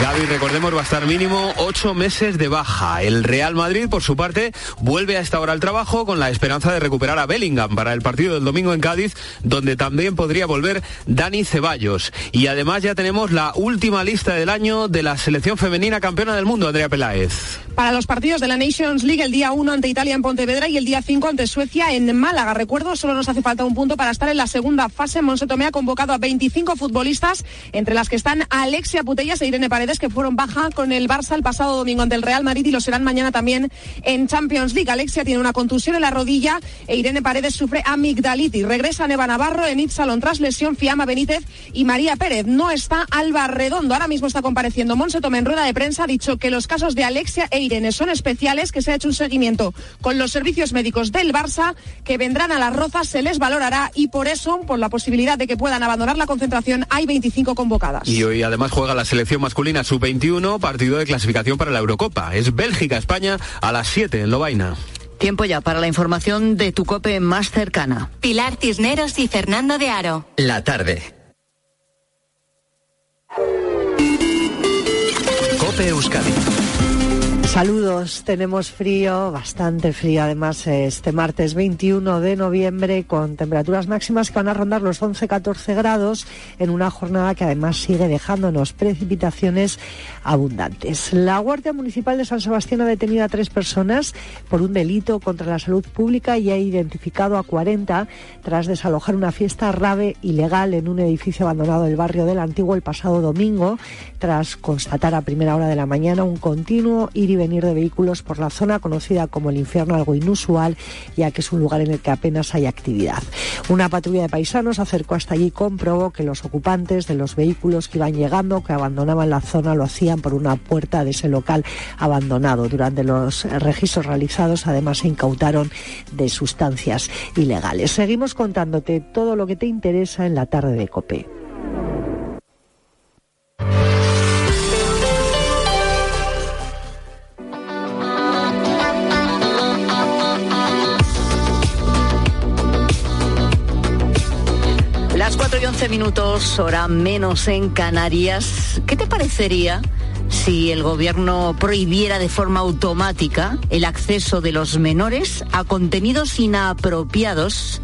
Gaby, recordemos, va a estar mínimo ocho meses de baja. El Real Madrid, por su parte, vuelve a esta hora al trabajo con la esperanza de recuperar a Bellingham para el partido del domingo en Cádiz, donde también podría volver Dani Ceballos. Y además ya tenemos la última lista del año de la selección femenina campeona del mundo, Andrea Peláez. Para los partidos de la Nations League, el día 1 ante Italia en Pontevedra y el día 5 ante Suecia en Málaga. Recuerdo, solo nos hace falta un punto para estar en la segunda fase. Monse Tomé ha convocado a 25 futbolistas, entre las que están Alexia Putellas e Irene Paredes que fueron baja con el Barça el pasado domingo ante el Real Madrid y lo serán mañana también en Champions League. Alexia tiene una contusión en la rodilla e Irene Paredes sufre amigdalitis. Regresa Neva Navarro, en Ipsalon tras lesión, Fiamma Benítez y María Pérez. No está Alba Redondo. Ahora mismo está compareciendo Monse Tomé en rueda de prensa. Ha dicho que los casos de Alexia e Irene son especiales, que se ha hecho un seguimiento con los servicios médicos del Barça, que vendrán a las rozas, se les valorará y por eso, por la posibilidad de que puedan abandonar la concentración, hay 25 convocadas. Y hoy además juega la selección masculina sub-21, partido de clasificación para la Eurocopa. Es Bélgica-España a las 7 en Lobaina. Tiempo ya para la información de tu cope más cercana. Pilar Cisneros y Fernando de Aro. La tarde. Cope Euskadi. Saludos, tenemos frío, bastante frío además este martes 21 de noviembre con temperaturas máximas que van a rondar los 11-14 grados en una jornada que además sigue dejándonos precipitaciones abundantes. La Guardia Municipal de San Sebastián ha detenido a tres personas por un delito contra la salud pública y ha identificado a 40 tras desalojar una fiesta rave ilegal en un edificio abandonado del barrio del Antiguo el pasado domingo tras constatar a primera hora de la mañana un continuo ir y venir de vehículos por la zona conocida como el infierno, algo inusual, ya que es un lugar en el que apenas hay actividad. Una patrulla de paisanos acercó hasta allí y comprobó que los ocupantes de los vehículos que iban llegando, que abandonaban la zona, lo hacían por una puerta de ese local abandonado. Durante los registros realizados, además, se incautaron de sustancias ilegales. Seguimos contándote todo lo que te interesa en la tarde de COPE. 4 y 11 minutos, hora menos en Canarias. ¿Qué te parecería si el gobierno prohibiera de forma automática el acceso de los menores a contenidos inapropiados,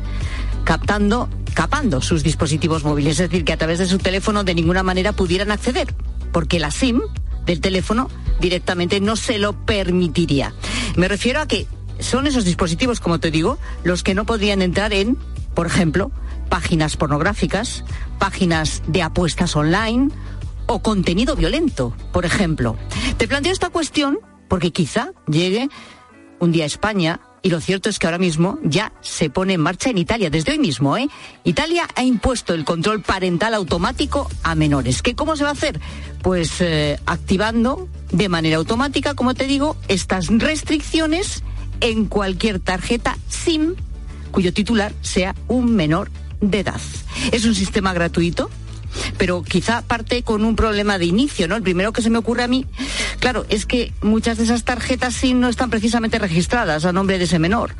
captando, capando sus dispositivos móviles? Es decir, que a través de su teléfono de ninguna manera pudieran acceder, porque la SIM del teléfono directamente no se lo permitiría. Me refiero a que son esos dispositivos, como te digo, los que no podrían entrar en, por ejemplo, páginas pornográficas, páginas de apuestas online o contenido violento, por ejemplo. Te planteo esta cuestión porque quizá llegue un día a España y lo cierto es que ahora mismo ya se pone en marcha en Italia, desde hoy mismo, ¿eh? Italia ha impuesto el control parental automático a menores. ¿Qué cómo se va a hacer? Pues eh, activando de manera automática, como te digo, estas restricciones en cualquier tarjeta SIM cuyo titular sea un menor de edad. Es un sistema gratuito, pero quizá parte con un problema de inicio, ¿no? El primero que se me ocurre a mí, claro, es que muchas de esas tarjetas sí no están precisamente registradas a nombre de ese menor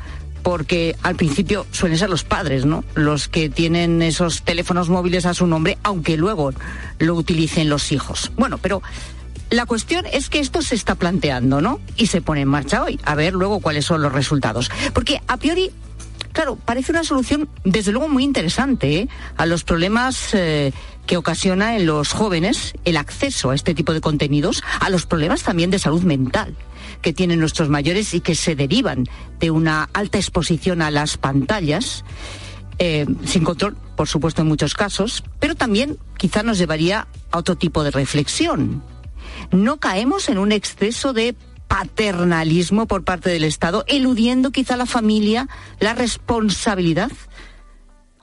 porque al principio suelen ser los padres, ¿no? Los que tienen esos teléfonos móviles a su nombre, aunque luego lo utilicen los hijos. Bueno, pero la cuestión es que esto se está planteando, ¿no? Y se pone en marcha hoy. A ver luego cuáles son los resultados. Porque a priori Claro, parece una solución desde luego muy interesante ¿eh? a los problemas eh, que ocasiona en los jóvenes el acceso a este tipo de contenidos, a los problemas también de salud mental que tienen nuestros mayores y que se derivan de una alta exposición a las pantallas. Eh, sin control, por supuesto, en muchos casos, pero también quizá nos llevaría a otro tipo de reflexión. No caemos en un exceso de paternalismo por parte del Estado, eludiendo quizá la familia la responsabilidad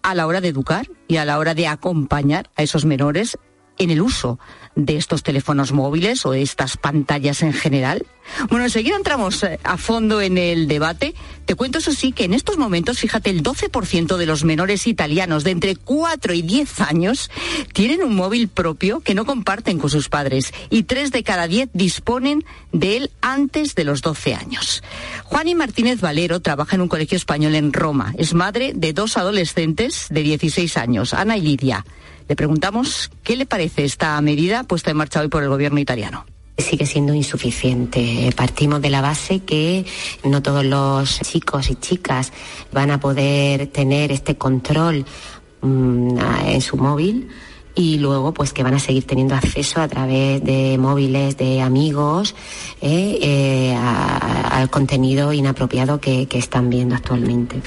a la hora de educar y a la hora de acompañar a esos menores en el uso de estos teléfonos móviles o estas pantallas en general? Bueno, enseguida entramos eh, a fondo en el debate. Te cuento eso sí que en estos momentos, fíjate, el 12% de los menores italianos de entre 4 y 10 años tienen un móvil propio que no comparten con sus padres y 3 de cada 10 disponen de él antes de los 12 años. Juani Martínez Valero trabaja en un colegio español en Roma. Es madre de dos adolescentes de 16 años, Ana y Lidia. Le preguntamos qué le parece esta medida puesta en marcha hoy por el gobierno italiano sigue siendo insuficiente. Partimos de la base que no todos los chicos y chicas van a poder tener este control mm, en su móvil y luego pues que van a seguir teniendo acceso a través de móviles de amigos eh, eh, al contenido inapropiado que están viendo actualmente.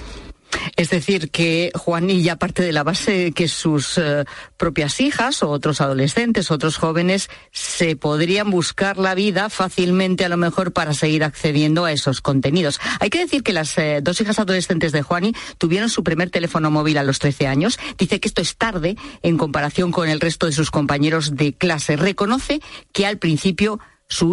Es decir, que Juanilla parte de la base que sus eh, propias hijas o otros adolescentes, otros jóvenes, se podrían buscar la vida fácilmente a lo mejor para seguir accediendo a esos contenidos. Hay que decir que las eh, dos hijas adolescentes de Juani tuvieron su primer teléfono móvil a los 13 años. Dice que esto es tarde en comparación con el resto de sus compañeros de clase. Reconoce que al principio